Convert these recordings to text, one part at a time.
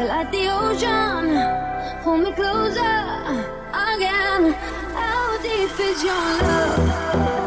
till like the ocean. Hold me closer again. How deep is your love?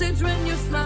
message when you smile.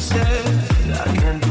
instead. I can't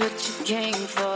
what you came for.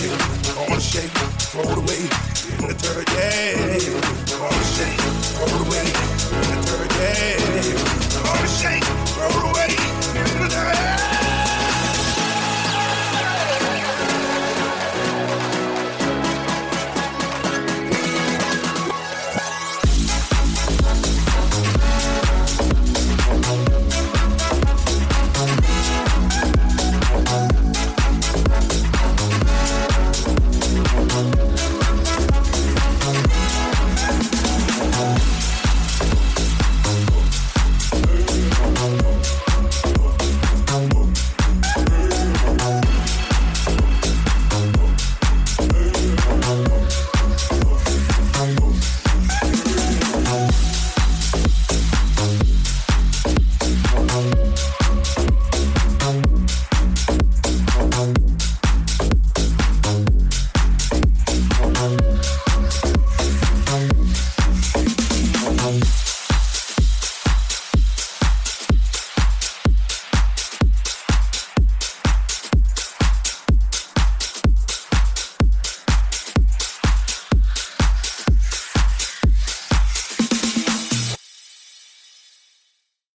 baby. I wanna shake, throw it away, in the dirt, yeah.